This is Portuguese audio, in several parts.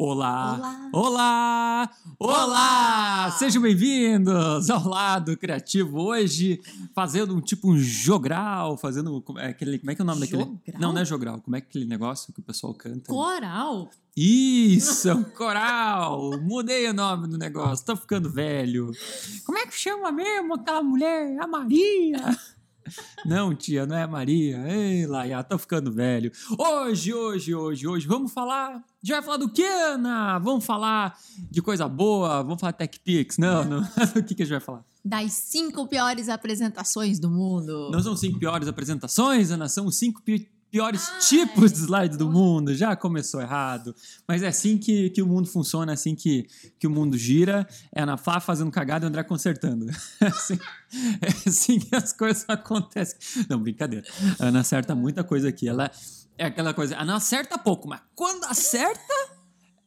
Olá! Olá! Olá! Sejam bem-vindos ao Lado Criativo. Hoje, fazendo um tipo um jogral, fazendo. como é Aquele, como é que é o nome daquele? Jogral? Não, não é jogral. Como é aquele negócio que o pessoal canta? Coral? Isso, um coral! Mudei o nome do negócio, tô ficando velho. Como é que chama mesmo aquela mulher? A Maria! Não, tia, não é a Maria. Ei, Laia, tô ficando velho. Hoje, hoje, hoje, hoje, vamos falar. A gente vai falar do que, Ana? Vamos falar de coisa boa? Vamos falar Tech Pix? Não, não. o que, que a gente vai falar? Das cinco piores apresentações do mundo. Não são cinco piores apresentações, Ana, são cinco pi- piores Ah, tipos é. de slides do mundo. Já começou errado. Mas é assim que, que o mundo funciona, é assim que, que o mundo gira. É a Ana Flá fazendo cagada e o André consertando. É assim, é assim que as coisas acontecem. Não, brincadeira. A Ana acerta muita coisa aqui. Ela é aquela coisa, a Ana acerta pouco, mas quando acerta,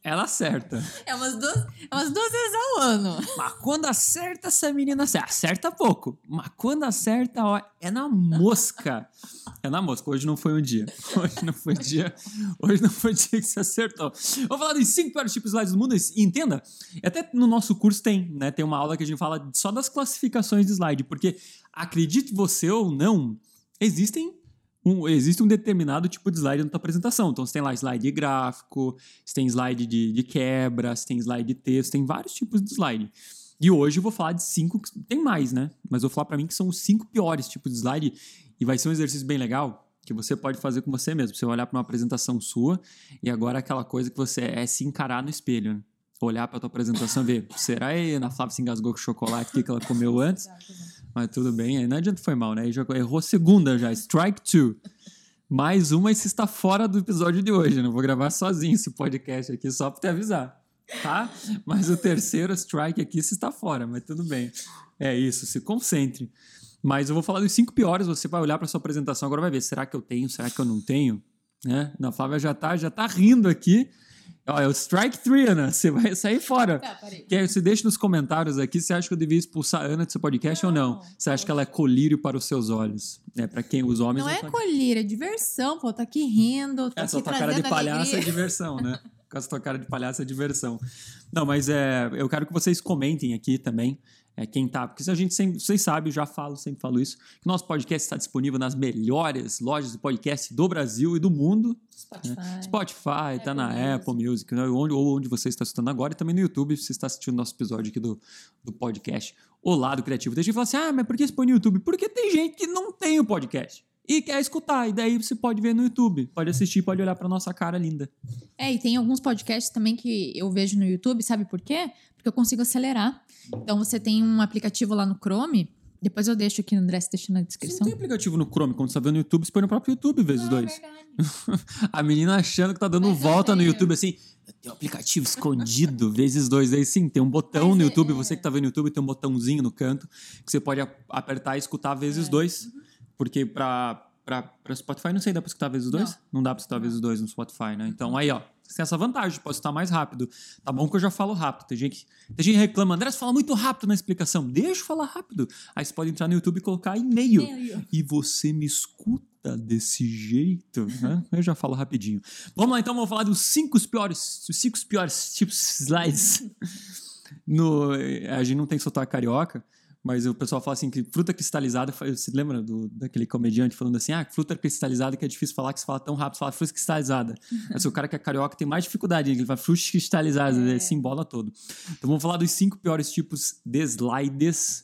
ela acerta. É umas duas, é umas duas vezes ao ano. Mas quando acerta, essa menina acerta. Acerta pouco. Mas quando acerta, ó, é na mosca. É na mosca. Hoje não foi um dia. Hoje não foi dia. Hoje não foi dia que você acertou. Vou falar dos cinco piores tipos de slides do mundo. E entenda, até no nosso curso tem, né? Tem uma aula que a gente fala só das classificações de slide. Porque, acredite você ou não, existem um, existe um determinado tipo de slide na tua apresentação. Então, você tem lá slide gráfico, você tem slide de, de quebra, você tem slide de texto, tem vários tipos de slide. E hoje eu vou falar de cinco, tem mais, né? Mas vou falar pra mim que são os cinco piores tipos de slide e vai ser um exercício bem legal que você pode fazer com você mesmo. Você vai olhar pra uma apresentação sua e agora aquela coisa que você é se encarar no espelho, né? Olhar pra tua apresentação e ver, será que a Ana Flávia se engasgou com chocolate o que que ela comeu antes? Mas tudo bem, aí não adianta foi mal, né? Aí já errou a segunda já, strike two. Mais uma e você está fora do episódio de hoje, né? Eu vou gravar sozinho esse podcast aqui só pra te avisar, tá? Mas o terceiro strike aqui você está fora, mas tudo bem. É isso, se concentre. Mas eu vou falar dos cinco piores, você vai olhar para sua apresentação agora vai ver, será que eu tenho, será que eu não tenho? Né? Na Flávia já tá, já tá rindo aqui. Ó, é o strike three, Ana, você vai sair fora. Tá, peraí. Que aí você deixa nos comentários aqui se acha que eu devia expulsar a Ana do seu podcast ou não. Você acha que ela é colírio para os seus olhos? É, para quem os homens Não é colírio, é diversão, pô. Tá aqui rindo, tá É, aqui só tua cara de palhaço é diversão, né? Com essa tua cara de palhaço é diversão. Não, mas é, eu quero que vocês comentem aqui também. É, quem tá, porque se a gente sempre, vocês sabem, eu já falo, sempre falo isso, que nosso podcast está disponível nas melhores lojas de podcast do Brasil e do mundo. Spotify. Spotify, tá na Apple Apple Music, né? onde, ou onde você está escutando agora, e também no YouTube, se você está assistindo nosso episódio aqui do, do podcast O Lado Criativo. Tem gente que fala assim, ah, mas por que você põe no YouTube? Porque tem gente que não tem o podcast e quer escutar, e daí você pode ver no YouTube, pode assistir, pode olhar pra nossa cara linda. É, e tem alguns podcasts também que eu vejo no YouTube, sabe por quê? Porque eu consigo acelerar. Então você tem um aplicativo lá no Chrome, depois eu deixo aqui no André, deixa na Você não descrição. tem aplicativo no Chrome, quando você tá vendo no YouTube, você põe no próprio YouTube vezes Ah, dois. verdade. A menina achando que tá dando Mas volta no. YouTube assim. Tem um aplicativo escondido, vezes dois. Aí sim, tem um botão Mas no é- YouTube. é. Você que tá vendo no YouTube, tem um botãozinho no canto que você pode apertar e escutar É. vezes dois. Uhum. Porque pra, pra, pra Spotify, não sei, dá pra escutar vezes dois? Não, dá pra escutar vezes dois no Spotify, né? Então aí, ó. Você tem essa vantagem, pode escutar mais rápido. Tá bom que eu já falo rápido. Tem gente, que- tem gente que reclama, André, você fala muito rápido na explicação. Deixa eu falar rápido. Aí você pode entrar no YouTube e colocar e-mail E-mail. e você me escuta desse jeito, né? Eu já falo rapidinho. Vamos lá, então, vamos falar dos cinco piores, os cinco piores tipos de slides. No, a gente não tem sotaque carioca, mas o pessoal fala assim que fruta cristalizada, você lembra do, daquele comediante falando assim, ah, fruta cristalizada que é difícil falar, que se fala tão rápido, você fala fruta cristalizada. Mas o cara que é carioca tem mais dificuldade, ele fala fruta cristalizada, ele se embola todo. Então vamos falar dos cinco piores tipos de slides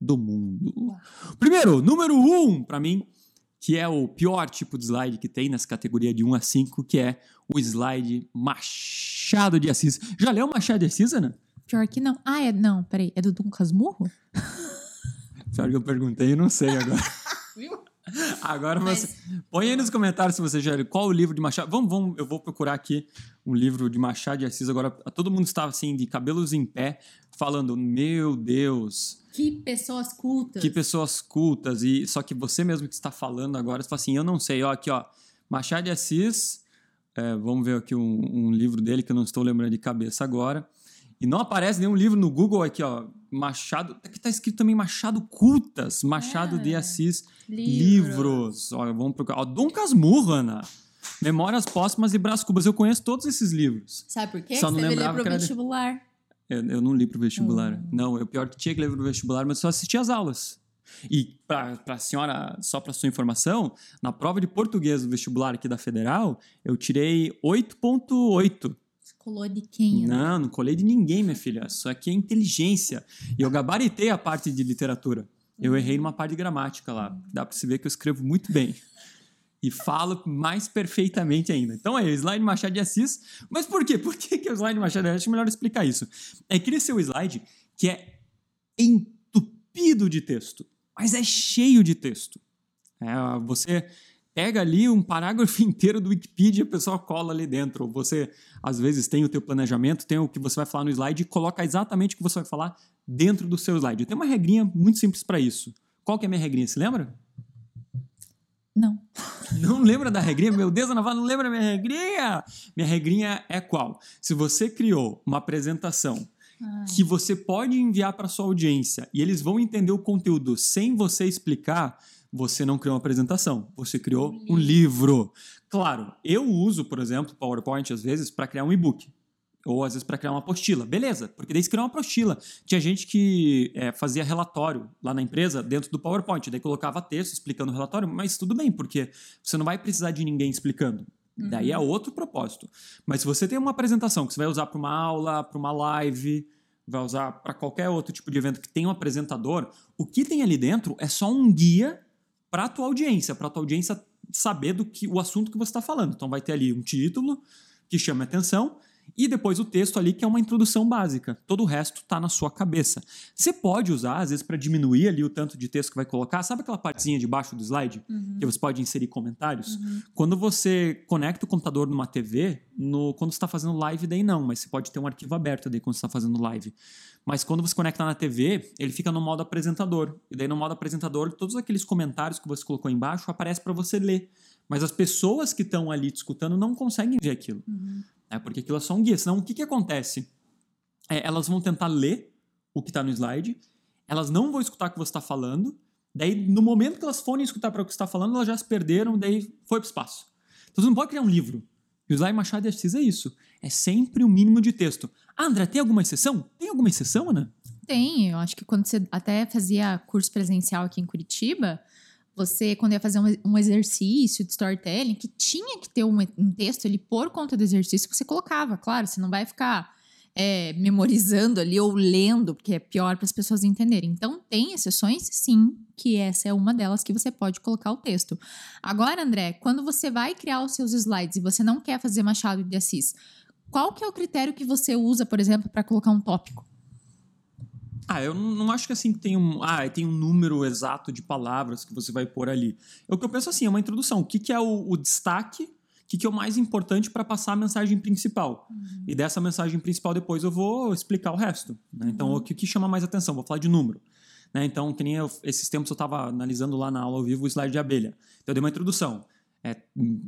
do mundo. Primeiro, número um, pra mim, que é o pior tipo de slide que tem nessa categoria de 1 a 5, que é o slide Machado de Assis. Já leu Machado de Assis, Ana? Pior que não. Ah, é. Não, peraí. É do Dom Casmurro? Sabe que eu perguntei e não sei agora. Viu? Agora Mas- você. Põe aí nos comentários se você já leu. Qual o livro de Machado? Vamos, vamos, eu vou procurar aqui um livro de Machado de Assis. Agora, todo mundo estava assim, de cabelos em pé, falando: Meu Deus, Que pessoas cultas. que pessoas cultas. E só que você mesmo que está falando agora, você fala assim: Eu não sei. Ó, aqui, ó. Machado de Assis. é, vamos ver aqui um, um livro dele que eu não estou lembrando de cabeça agora. E não aparece nenhum livro no Google aqui, ó. Machado. Aqui tá escrito também Machado Cultas. Machado de É. Assis Livros. Livros. Olha, vamos procurar. Ó, Dom Casmurro, Ana. Memórias Póstumas e Brás Cubas. Eu conheço todos esses livros. Sabe por quê? Só não Você lembrava pro que era de- vestibular. Eu, eu não li pro vestibular. Hum. Não, eu pior que tinha que ler pro vestibular, mas só assisti as aulas. E pra, pra senhora, só pra sua informação, na prova de português do vestibular aqui da Federal, eu tirei 8.8. Colou de quem? André? Não, não colei de ninguém, minha filha. Isso aqui é inteligência. E eu gabaritei a parte de literatura. Eu errei numa parte de gramática lá. Dá pra se ver que eu escrevo muito bem. E falo mais perfeitamente ainda. Então é o slide Machado de Assis. Mas por quê? Por que, que é o slide Machado de Assis? Acho melhor explicar isso. É que esse é o slide que é entupido de texto, mas é cheio de texto. É, você pega ali um parágrafo inteiro do Wikipedia e a pessoa cola ali dentro. Você, às vezes, tem o teu planejamento, tem o que você vai falar no slide e coloca exatamente o que você vai falar dentro do seu slide. Tem uma regrinha muito simples para isso. Qual que é a minha regrinha? Você lembra? Não. Não lembra da regrinha? Meu Deus, Ana não lembra da minha regrinha? Minha regrinha é qual? Se você criou uma apresentação Ai. que você pode enviar para sua audiência e eles vão entender o conteúdo sem você explicar, você não criou uma apresentação, você criou um livro. Claro, eu uso, por exemplo, PowerPoint às vezes para criar um e-book. Ou às vezes para criar uma apostila. Beleza, porque daí você criou uma apostila. Tinha gente que é, fazia relatório lá na empresa dentro do PowerPoint. Daí colocava texto explicando o relatório, mas tudo bem, porque você não vai precisar de ninguém explicando. Daí é outro propósito. Mas se você tem uma apresentação que você vai usar para uma aula, para uma live, vai usar para qualquer outro tipo de evento que tem um apresentador, o que tem ali dentro é só um guia para a tua audiência, para a tua audiência saber do que o assunto que você está falando. Então vai ter ali um título que chama a atenção e depois o texto ali que é uma introdução básica. Todo o resto está na sua cabeça. Você pode usar às vezes para diminuir ali o tanto de texto que vai colocar. Sabe aquela partezinha de baixo do slide que você pode inserir comentários? Quando você conecta o computador numa TV, no, quando você está fazendo live, daí não, mas você pode ter um arquivo aberto daí quando você está fazendo live. Mas quando você conecta na TV, ele fica no modo apresentador. E daí no modo apresentador, todos aqueles comentários que você colocou embaixo aparecem para você ler. Mas as pessoas que estão ali te escutando não conseguem ver aquilo. É porque aquilo é só um guia. Senão, o que, que acontece? É, elas vão tentar ler o que está no slide, elas não vão escutar o que você está falando, daí, no momento que elas forem escutar para o que você está falando, elas já se perderam, daí foi para o espaço. Então, você não pode criar um livro. E o slide Machado de Assis é isso. É sempre o mínimo de texto. Ah, André, tem alguma exceção? Tem alguma exceção, Ana? Tem, eu acho que quando você até fazia curso presencial aqui em Curitiba, você, quando ia fazer um, um exercício de storytelling, que tinha que ter um, um texto ali por conta do exercício, você colocava, claro, você não vai ficar é, memorizando ali ou lendo, porque é pior para as pessoas entenderem. Então, tem exceções, sim, que essa é uma delas que você pode colocar o texto. Agora, André, quando você vai criar os seus slides e você não quer fazer Machado de Assis, qual que é o critério que você usa, por exemplo, para colocar um tópico? Ah, eu não acho que assim tem um, ah, tem um número exato de palavras que você vai pôr ali. O que eu penso assim, é uma introdução. O que, que é o, o destaque? O que, que é o mais importante para passar a mensagem principal? E dessa mensagem principal depois eu vou explicar o resto. né? Então, o que, que chama mais atenção? Vou falar de número. né? Então, que nem eu- esses tempos eu estava analisando lá na aula ao vivo o slide de abelha. Então, eu dei uma introdução. É,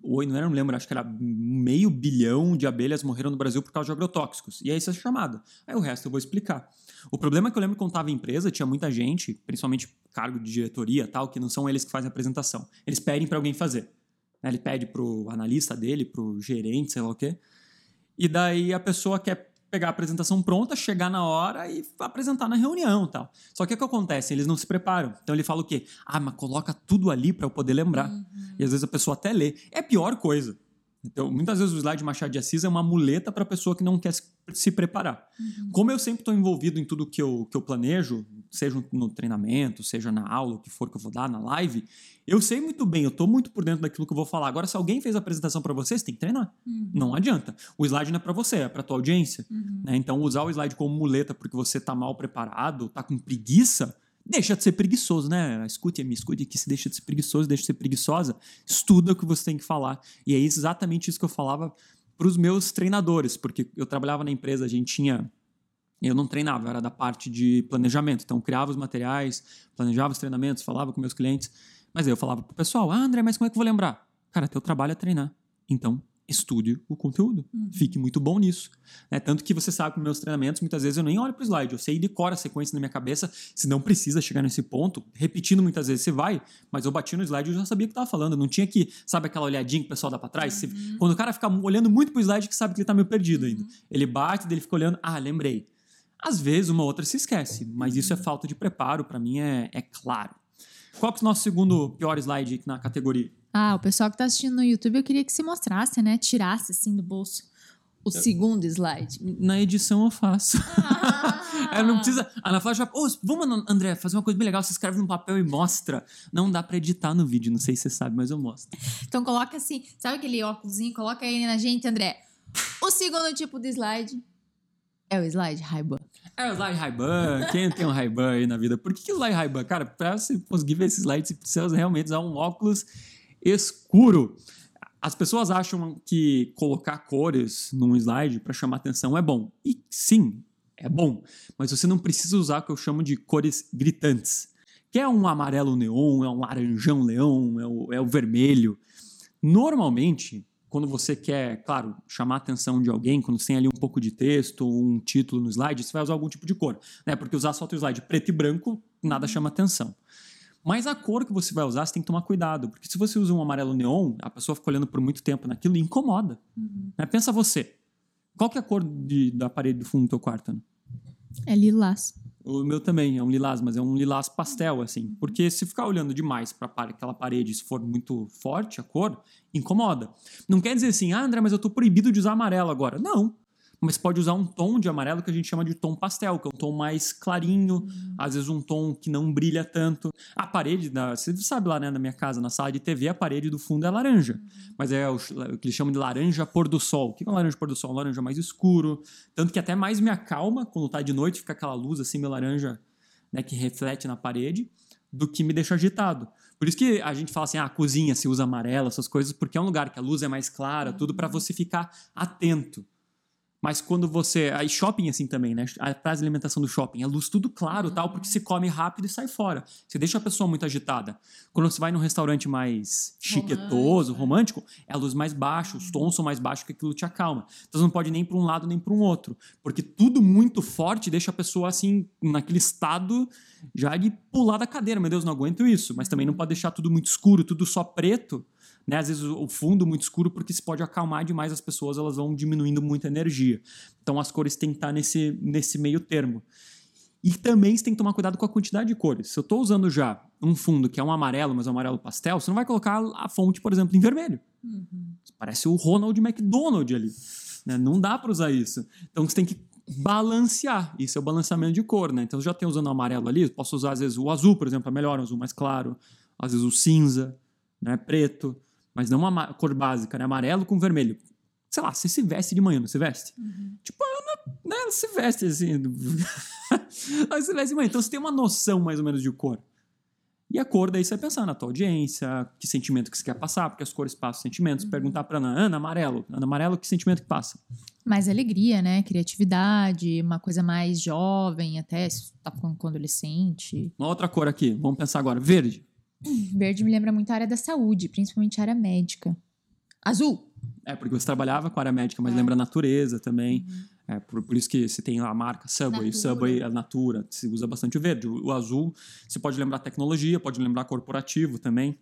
oi, não, era, não lembro, acho que era meio bilhão de abelhas morreram no Brasil por causa de agrotóxicos. E aí essa é a chamada. Aí o resto eu vou explicar. O problema é que eu lembro que quando estava em empresa, tinha muita gente, principalmente cargo de diretoria tal, que não são eles que fazem a apresentação. Eles pedem para alguém fazer. né? Ele pede pro analista dele, pro gerente, sei lá o quê. E daí a pessoa quer pegar a apresentação pronta, chegar na hora e apresentar na reunião tal. Só que o que acontece? Eles não se preparam. Então ele fala o quê? Ah, mas coloca tudo ali para eu poder lembrar. E às vezes a pessoa até lê. É a pior coisa. Então, muitas vezes o slide Machado de Assis é uma muleta para a pessoa que não quer se, se preparar. Como eu sempre estou envolvido em tudo que eu, que eu planejo, seja no treinamento, seja na aula, o que for que eu vou dar, na live, eu sei muito bem, eu estou muito por dentro daquilo que eu vou falar. Agora, se alguém fez a apresentação para você, você tem que treinar. Não adianta. O slide não é para você, é para tua audiência. né? Então, usar o slide como muleta porque você está mal preparado, está com preguiça, deixa de ser preguiçoso, né? Escute, me escute que se deixa de ser preguiçoso, deixa de ser preguiçosa, estuda o que você tem que falar. E é exatamente isso que eu falava para os meus treinadores, porque eu trabalhava na empresa, a gente tinha eu não treinava, eu era da parte de planejamento. Então, criava os materiais, planejava os treinamentos, falava com meus clientes. Mas aí eu falava pro pessoal: Ah, André, mas como é que eu vou lembrar? Cara, teu trabalho é treinar. Então, estude o conteúdo. Fique muito bom nisso. né? Tanto que você sabe que nos meus treinamentos, muitas vezes eu nem olho para o slide, eu sei e decoro a sequência na minha cabeça, se não precisa chegar nesse ponto, repetindo muitas vezes você vai, mas eu bati no slide e eu já sabia o que estava falando, não tinha que, sabe aquela olhadinha que o pessoal dá para trás? Você- quando o cara fica olhando muito pro slide, que sabe que ele tá meio perdido ainda. Ele bate, ele fica olhando, ah, lembrei. Às vezes uma outra se esquece, mas isso é falta de preparo, para mim é, é claro. Qual que é o nosso segundo pior slide na categoria? Ah, o pessoal que tá assistindo no YouTube, eu queria que você mostrasse, né? Tirasse assim do bolso o segundo slide. Na edição eu faço. Ela não precisa. Ana Flávia já. Vamos, André, fazer uma coisa bem legal. Você escreve num papel e mostra. Não dá pra editar no vídeo, não sei se você sabe, mas eu mostro. Então coloca assim, sabe aquele óculosinho? Coloca aí na gente, André. O segundo tipo de slide é o slide Ray-Ban. É o slide Ray-Ban. Quem tem um Ray-Ban aí na vida? Por que, que o slide Ray-Ban? Cara, pra você conseguir ver esse slide, você precisa realmente usar um óculos escuro. As pessoas acham que colocar cores num slide para chamar atenção é bom. E sim, é bom. Mas você não precisa usar o que eu chamo de cores gritantes. Que é um amarelo neon, é um laranjão leão, é o, é o vermelho. Normalmente, quando você quer, claro, chamar a atenção de alguém, quando você tem ali um pouco de texto, um título no slide, você vai usar algum tipo de cor. Né? Porque usar só o slide preto e branco, nada chama atenção. Mas a cor que você vai usar, você tem que tomar cuidado. Porque se você usa um amarelo neon, a pessoa fica olhando por muito tempo naquilo e incomoda. Né? Pensa você. Qual que é a cor de- da parede do fundo do teu quarto, Ana? É lilás. O meu também é um lilás, mas é um lilás pastel, assim. Porque se ficar olhando demais para aquela parede, se for muito forte a cor, incomoda. Não quer dizer assim, ah, André, mas eu tô proibido de usar amarelo agora. Não. Mas pode usar um tom de amarelo que a gente chama de tom pastel, que é um tom mais clarinho, às vezes um tom que não brilha tanto. A parede, da, você sabe lá né, na minha casa, na sala de TV, a parede do fundo é laranja. Mas é o, o que eles chamam de laranja pôr do sol. O que é laranja pôr do sol? Um laranja mais escuro. Tanto que até mais me acalma quando tá de noite, fica aquela luz assim, meio laranja, né, que reflete na parede, do que me deixa agitado. Por isso que a gente fala assim, ah, a cozinha se usa amarela, essas coisas, porque é um lugar que a luz é mais clara, tudo para você ficar atento. Mas quando você. Aí shopping assim também, né? A praça de alimentação do shopping. A luz tudo claro tal, porque se come rápido e sai fora. Você deixa a pessoa muito agitada. Quando você vai num restaurante mais chiquetoso, romântico, é a luz mais baixa, os tons são mais baixos que aquilo te acalma. Então você não pode nem para um lado nem para um outro. Porque tudo muito forte deixa a pessoa assim, naquele estado já de pular da cadeira. Meu Deus, não aguento isso. Mas também não pode deixar tudo muito escuro, tudo só preto né? Às vezes o fundo muito escuro, porque se pode acalmar demais as pessoas, elas vão diminuindo muita energia. Então as cores têm que estar nesse, nesse meio termo. E também você tem que tomar cuidado com a quantidade de cores. Se eu estou usando já um fundo que é um amarelo, mas é um amarelo pastel, você não vai colocar a fonte, por exemplo, em vermelho. Parece o Ronald McDonald ali. né? Não dá para usar isso. Então você tem que balancear. Isso é o balanceamento de cor, né? Então eu já tenho usando o amarelo ali, eu posso usar às vezes o azul, por exemplo, é melhor, um azul mais claro. Às vezes o cinza, né? Preto. Mas não uma ma- cor básica, né? Amarelo com vermelho. Sei lá, você se veste de manhã, não se veste? Tipo, a Ana, né? Ela se veste assim. Ela se veste de manhã. Então você tem uma noção mais ou menos de cor. E a cor, daí você vai pensar na tua audiência, que sentimento que você quer passar, porque as cores passam sentimentos. Perguntar pra Ana, Ana, amarelo. Ana, amarelo, que sentimento que passa? Mais alegria, né? Criatividade, uma coisa mais jovem, até se tá com adolescente. Uma outra cor aqui, vamos pensar agora. Verde. Verde me lembra muito a área da saúde, principalmente a área médica. Azul. É, porque você trabalhava com a área médica, mas lembra a natureza também. É, por, por isso que você tem a marca Subway. Natura. Subway, a Natura, se usa bastante o verde. O, o azul, você pode lembrar tecnologia, pode lembrar corporativo também.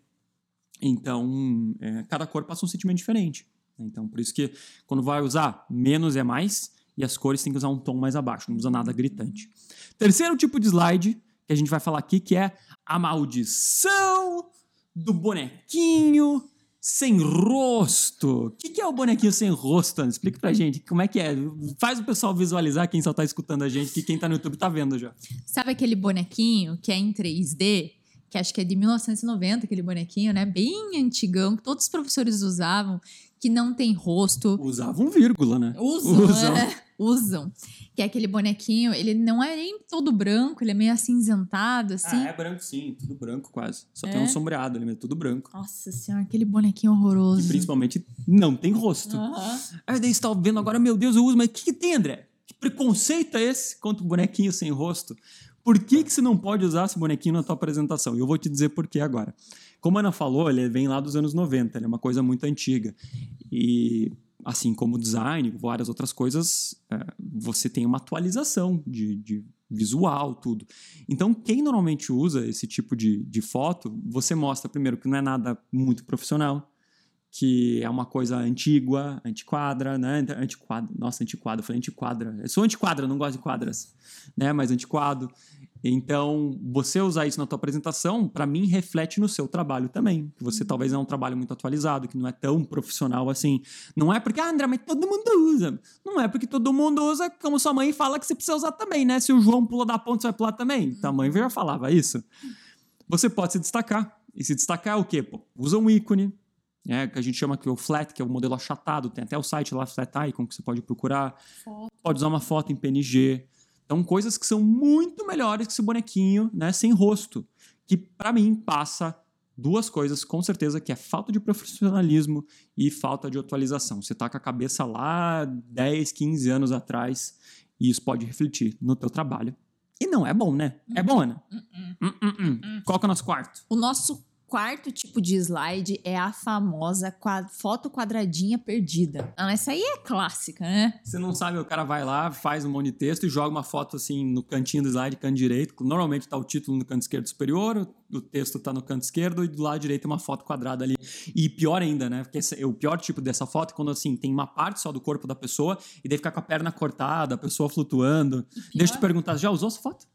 Então, é, cada cor passa um sentimento diferente. Então, por isso que quando vai usar, menos é mais. E as cores tem que usar um tom mais abaixo, não usa nada gritante. Terceiro tipo de slide que a gente vai falar aqui, que é a maldição do bonequinho sem rosto. O que, que é o bonequinho sem rosto, Ana? Explica pra gente. Como é que é? Faz o pessoal visualizar, quem só tá escutando a gente, que quem tá no YouTube tá vendo já. Sabe aquele bonequinho que é em 3D? Que acho que é de 1990, aquele bonequinho, né? Bem antigão, que todos os professores usavam, que não tem rosto. Usavam vírgula, né? Usam, Usam. é, usam. Que é aquele bonequinho, ele não é nem todo branco, ele é meio acinzentado, assim. Ah, é branco sim, tudo branco quase. Só tem É? um sombreado ali, mas tudo branco. Nossa senhora, aquele bonequinho E horroroso. principalmente não tem rosto. Aí daí você tá vendo agora, meu Deus, eu uso, mas o que, que tem, André? Que preconceito é esse contra o bonequinho sem rosto? Por que, que você não pode usar esse bonequinho na tua apresentação? E eu vou te dizer por que agora. Como a Ana falou, ele vem lá dos anos 90, ele é uma coisa muito antiga. E assim como design, várias outras coisas, é, você tem uma atualização de, de, visual, tudo. Então, quem normalmente usa esse tipo de, de foto, você mostra primeiro que não é nada muito profissional, que é uma coisa antiga, antiquadra, né? Antiquadra, nossa, antiquadra, eu falei antiquadra. Eu sou antiquadra, não gosto de quadras, né? Mas antiquado. Então, você usar isso na tua apresentação, para mim, reflete no seu trabalho também. Que você uhum. talvez é um trabalho muito atualizado, que não é tão profissional assim. Não é porque, ah, André, mas todo mundo usa. Não é porque todo mundo usa, como sua mãe fala que você precisa usar também, né? Se o João pula da ponte, você vai pular também. Então, a mãe já falava isso. Você pode se destacar. E se destacar é o quê? Pô, usa um ícone, é, que a gente chama que o flat, que é o modelo achatado, tem até o site lá, Flat Icon, que você pode procurar. Foto. Pode usar uma foto em PNG. Então, coisas que são muito melhores que esse bonequinho, né, sem rosto. Que, para mim, passa duas coisas, com certeza, que é falta de profissionalismo e falta de atualização. Você tá com a cabeça lá 10, 15 anos atrás e isso pode refletir no teu trabalho. E não é bom, né? É bom, Ana? Uh -uh. Qual que é o nosso quarto? O nosso quarto tipo de slide é a famosa quad foto quadradinha perdida. Ah, essa aí é clássica, né? Você não sabe, o cara vai lá, faz um monte de texto e joga uma foto assim no cantinho do slide, canto direito. Normalmente tá o título no canto esquerdo superior, o texto tá no canto esquerdo e do lado direito uma foto quadrada ali. E pior ainda, né? Porque esse, o pior tipo dessa foto é quando assim tem uma parte só do corpo da pessoa e daí ficar com a perna cortada, a pessoa flutuando. Deixa eu te perguntar, já usou essa foto?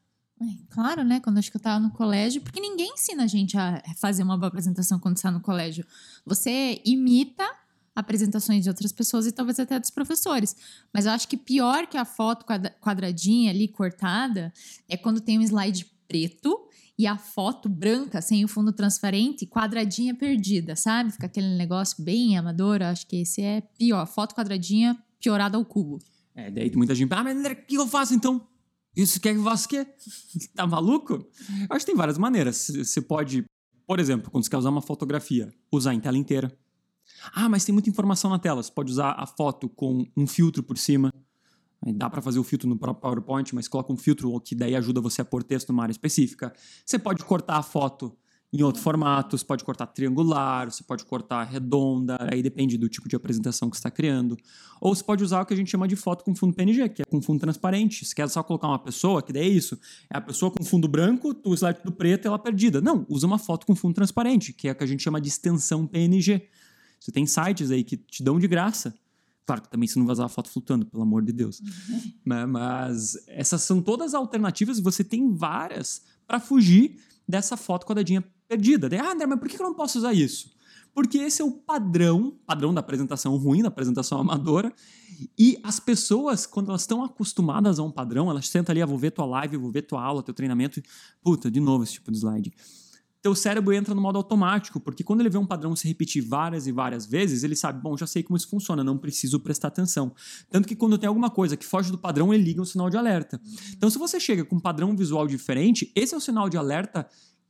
Claro, né? Quando acho que eu tava no colégio, porque ninguém ensina a gente a fazer uma boa apresentação quando está no colégio. Você imita apresentações de outras pessoas e talvez até dos professores. Mas eu acho que pior que a foto quadradinha ali cortada é quando tem um slide preto e a foto branca, sem o fundo transparente, quadradinha perdida, sabe? Fica aquele negócio bem amador. Eu acho que esse é pior. Foto quadradinha piorada ao cubo. É, daí muita gente, ah, mas o que eu faço então? Isso quer que você quer? Tá maluco? Acho que tem várias maneiras. Você pode, por exemplo, quando você quer usar uma fotografia, usar em tela inteira. Ah, mas tem muita informação na tela. Você pode usar a foto com um filtro por cima. Dá para fazer o filtro no próprio PowerPoint, mas coloca um filtro que daí ajuda você a pôr texto numa área específica. Você pode cortar a foto em outro formato, você pode cortar triangular, você pode cortar redonda, aí depende do tipo de apresentação que você está criando. Ou você pode usar o que a gente chama de foto com fundo PNG, que é com fundo transparente. Se quer só colocar uma pessoa, que daí é isso. É a pessoa com fundo branco, o slide do preto e ela perdida. Não, usa uma foto com fundo transparente, que é o que a gente chama de extensão PNG. Você tem sites aí que te dão de graça. Claro que também você não vai usar a foto flutuando, pelo amor de Deus. Uhum. Mas essas são todas alternativas, você tem várias para fugir dessa foto quadradinha perdida. Daí, ah, André, mas por que eu não posso usar isso? Porque esse é o padrão, padrão da apresentação ruim, da apresentação amadora. E as pessoas, quando elas estão acostumadas a um padrão, elas sentam ali, ah, vou ver tua live, vou ver tua aula, teu treinamento. Puta, de novo esse tipo de slide. Teu cérebro entra no modo automático, porque quando ele vê um padrão se repetir várias e várias vezes, ele sabe, bom, já sei como isso funciona, não preciso prestar atenção. Tanto que quando tem alguma coisa que foge do padrão, ele liga um sinal de alerta. Então, se você chega com um padrão visual diferente, esse é o sinal de alerta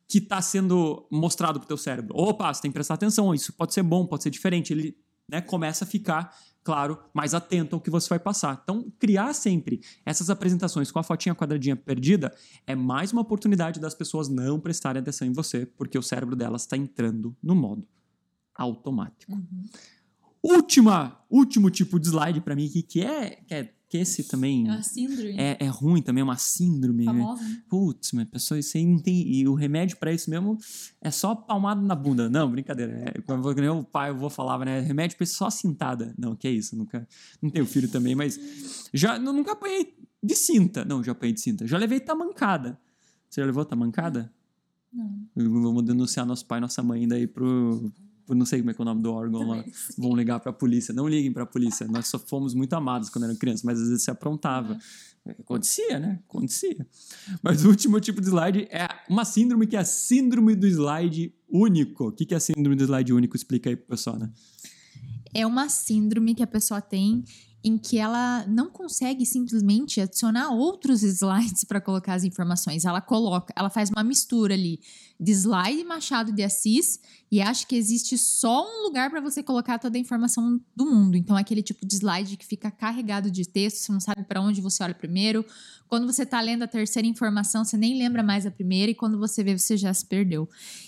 que está sendo mostrado para o teu cérebro. Opa, você tem que prestar atenção, isso pode ser bom, pode ser diferente. Ele né, começa a ficar, claro, mais atento ao que você vai passar. Então, criar sempre essas apresentações com a fotinha quadradinha perdida é mais uma oportunidade das pessoas não prestarem atenção em você, porque o cérebro delas está entrando no modo automático. Uhum. Última, último tipo de slide para mim aqui, que é, que é que esse também. É uma síndrome. É, é ruim também, é uma síndrome. Né? Famosa, né? Putz, mas pessoa, isso aí não tem. E o remédio para isso mesmo é só palmada na bunda. Não, brincadeira. É, quando o pai, eu vou falava, né? Remédio pra isso só cintada. Não, que é isso. Nunca. Não tenho filho também, mas. Já, nunca apanhei de cinta. Não, já apanhei de cinta. Já levei tamancada. Você já levou tamancada? Não. Vamos denunciar nosso pai e nossa mãe daí pro, não sei como é é o nome do órgão lá, vão ligar para a polícia. Não liguem para a polícia. Nós só fomos muito amados quando eram crianças, mas às vezes se aprontava. Acontecia, né? Acontecia. Mas o último tipo de slide é uma síndrome que é a síndrome do slide único. O que é a síndrome do slide único? Explica aí pro pessoal, né? É uma síndrome que a pessoa tem em que ela não consegue simplesmente adicionar outros slides para colocar as informações. Ela coloca, ela faz uma mistura ali de slide Machado de Assis e acha que existe só um lugar para você colocar toda a informação do mundo. Então é aquele tipo de slide que fica carregado de texto, você não sabe para onde você olha primeiro. Quando você está lendo a terceira informação, você nem lembra mais a primeira e quando você vê, você já se perdeu.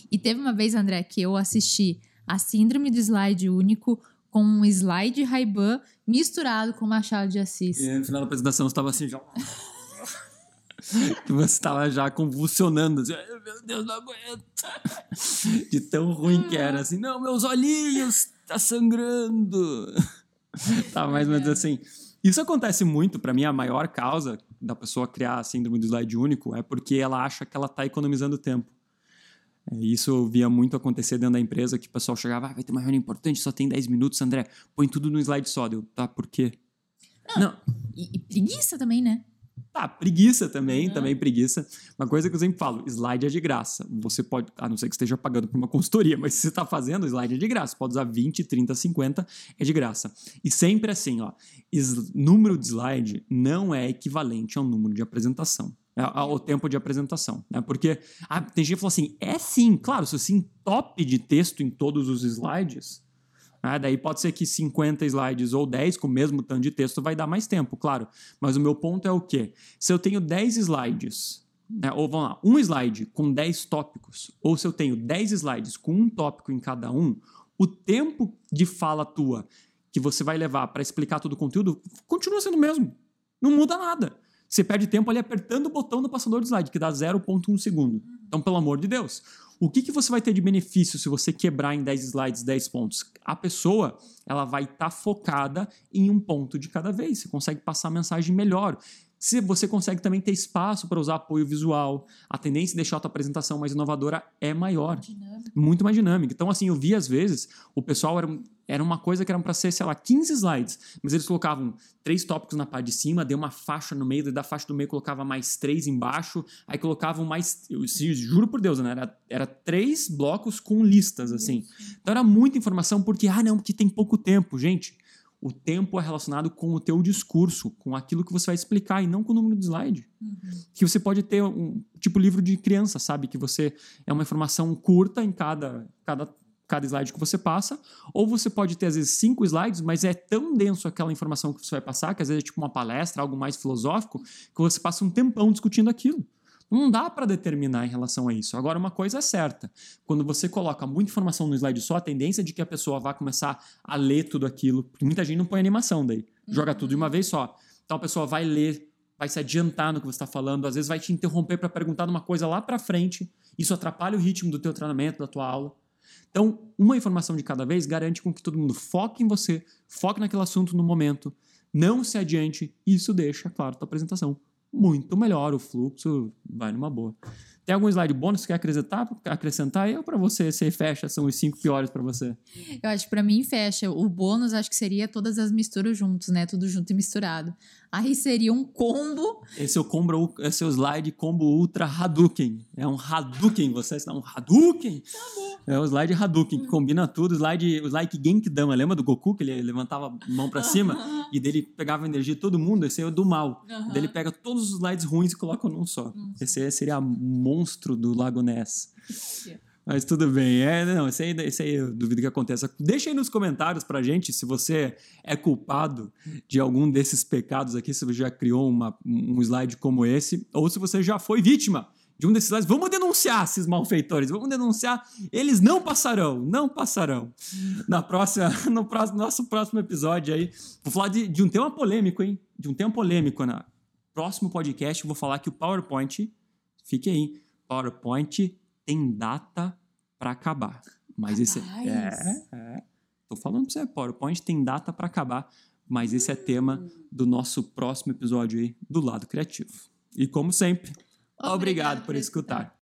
E teve uma vez, André, que eu assisti a Síndrome do Slide Único com um slide Ray-Ban misturado com Machado de Assis. E no final da apresentação você estava assim já. que você estava já convulsionando, assim, "Ai, meu Deus, não aguento. De tão ruim que era, assim, não, meus olhinhos, tá sangrando. tá mais ou menos assim. Isso acontece muito, pra mim, a maior causa da pessoa criar a síndrome do slide único é porque ela acha que ela tá economizando tempo. Isso eu via muito acontecer dentro da empresa, que o pessoal chegava, ah, vai ter uma reunião importante, só tem 10 minutos, André, põe tudo no slide só. Deu, tá, por quê? Não, E, e preguiça também, né? Tá, preguiça também, Uhum. também preguiça. Uma coisa que eu sempre falo, slide é de graça. Você pode, a não ser que esteja pagando por uma consultoria, mas se você está fazendo, slide é de graça. Pode usar 20, 30, 50, é de graça. E sempre assim, ó, número de slide não é equivalente ao número de apresentação. É, Ao tempo de apresentação, né? Porque ah, tem gente que fala assim, é sim, claro, se você top de texto em todos os slides, né? Daí pode ser que 50 slides ou 10 com o mesmo tanto de texto vai dar mais tempo, claro. Mas o meu ponto é o quê? Se eu tenho 10 slides, né, ou vamos lá, um slide com 10 tópicos, ou se eu tenho 10 slides com um tópico em cada um, o tempo de fala tua que você vai levar para explicar todo o conteúdo continua sendo o mesmo. Não muda nada. Você perde tempo ali apertando o botão do passador de slide, que dá 0,1 segundo. Então, pelo amor de Deus. O que, que você vai ter de benefício se você quebrar em 10 slides 10 pontos? A pessoa ela vai estar focada em um ponto de cada vez. Você consegue passar a mensagem melhor. Se você consegue também ter espaço para usar apoio visual, a tendência de deixar a tua apresentação mais inovadora é maior muito mais dinâmica. Então, assim, eu vi às vezes o pessoal era, era uma coisa que eram para ser, sei lá, 15 slides, mas eles colocavam três tópicos na parte de cima, deu uma faixa no meio, da faixa do meio colocava mais três embaixo, aí colocavam mais, eu juro por Deus, né? Era, era três blocos com listas, assim. Então era muita informação porque, ah, não, porque tem pouco tempo, gente. O tempo é relacionado com o teu discurso, com aquilo que você vai explicar e não com o número de slide que você pode ter um tipo livro de criança, sabe? Que você é uma informação curta em cada, cada, cada slide que você passa, ou você pode ter às vezes cinco slides, mas é tão denso aquela informação que você vai passar, que às vezes é tipo uma palestra, algo mais filosófico, que você passa um tempão discutindo aquilo. Não dá para determinar em relação a isso. Agora, uma coisa é certa: quando você coloca muita informação no slide só, a tendência é de que a pessoa vá começar a ler tudo aquilo, porque muita gente não põe animação daí, joga tudo de uma vez só. Então a pessoa vai ler vai se adiantar no que você está falando, às vezes vai te interromper para perguntar uma coisa lá para frente. Isso atrapalha o ritmo do teu treinamento, da tua aula. Então, uma informação de cada vez garante com que todo mundo foque em você, foque naquele assunto no momento, não se adiante. Isso deixa, claro, tua apresentação muito melhor, o fluxo vai numa boa. Tem algum slide bônus que quer acrescentar, acrescentar ou para você, você fecha, são os cinco piores para você? Eu acho que pra mim fecha. O bônus acho que seria todas as misturas juntos, né? Tudo junto e misturado. Aí seria um combo. Esse é o combo, esse é o slide combo ultra Hadouken. É um Hadouken, você está um Hadouken. É o slide Hadouken que combina tudo, o slide, o slide Genkidama, lembra do Goku que ele levantava a mão pra cima e dele pegava a energia de todo mundo, esse aí é o do mal. Daí ele pega todos os slides ruins e coloca num só. Esse aí seria monstro do Lago Ness. Mas tudo bem, é, não, esse aí, esse aí eu duvido que aconteça. Deixa aí nos comentários pra gente se você é culpado de algum desses pecados aqui, se você já criou uma- um slide como esse, ou se você já foi vítima de um desses slides. Vamos denunciar esses malfeitores, vamos denunciar. Eles não passarão, não passarão. Na próxima, no próximo, nosso próximo episódio aí, vou falar de, de um tema polêmico, hein? De um tema polêmico, né? Próximo podcast, vou falar que o PowerPoint, fique aí, PowerPoint tem data para acabar. Mas esse Rapaz. é, é. Tô falando pra você, PowerPoint tem data para acabar, mas esse é tema do nosso próximo episódio aí do lado criativo. E como sempre, obrigado, por escutar.